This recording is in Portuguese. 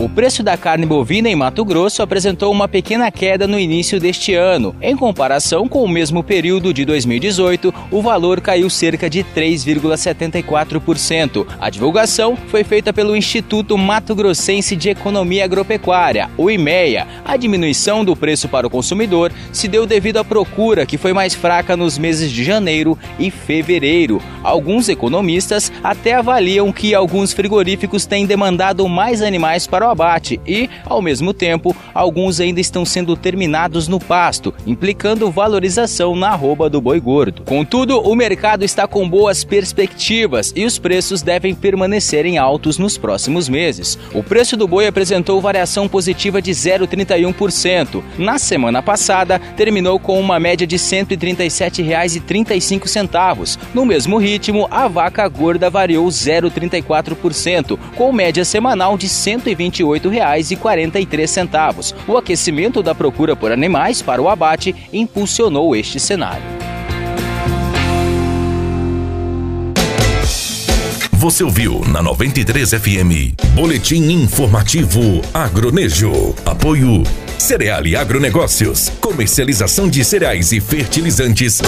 O preço da carne bovina em Mato Grosso apresentou uma pequena queda no início deste ano. Em comparação com o mesmo período de 2018, o valor caiu cerca de 3,74%. A divulgação foi feita pelo Instituto Mato Grossense de Economia Agropecuária, o IMEA. A diminuição do preço para o consumidor se deu devido à procura, que foi mais fraca nos meses de janeiro e fevereiro. Alguns economistas até avaliam que alguns frigoríficos têm demandado mais animais para abate e, ao mesmo tempo, alguns ainda estão sendo terminados no pasto, implicando valorização na arroba do boi gordo. Contudo, o mercado está com boas perspectivas e os preços devem permanecer em altos nos próximos meses. O preço do boi apresentou variação positiva de 0,31%. Na semana passada, terminou com uma média de R$ 137,35. No mesmo ritmo, a vaca gorda variou 0,34%, com média semanal de R$ 120 R$ 28,43. O aquecimento da procura por animais para o abate impulsionou este cenário. Você ouviu na 93 FM, Boletim Informativo Agronejo. Apoio Cereal e Agronegócios, comercialização de cereais e fertilizantes.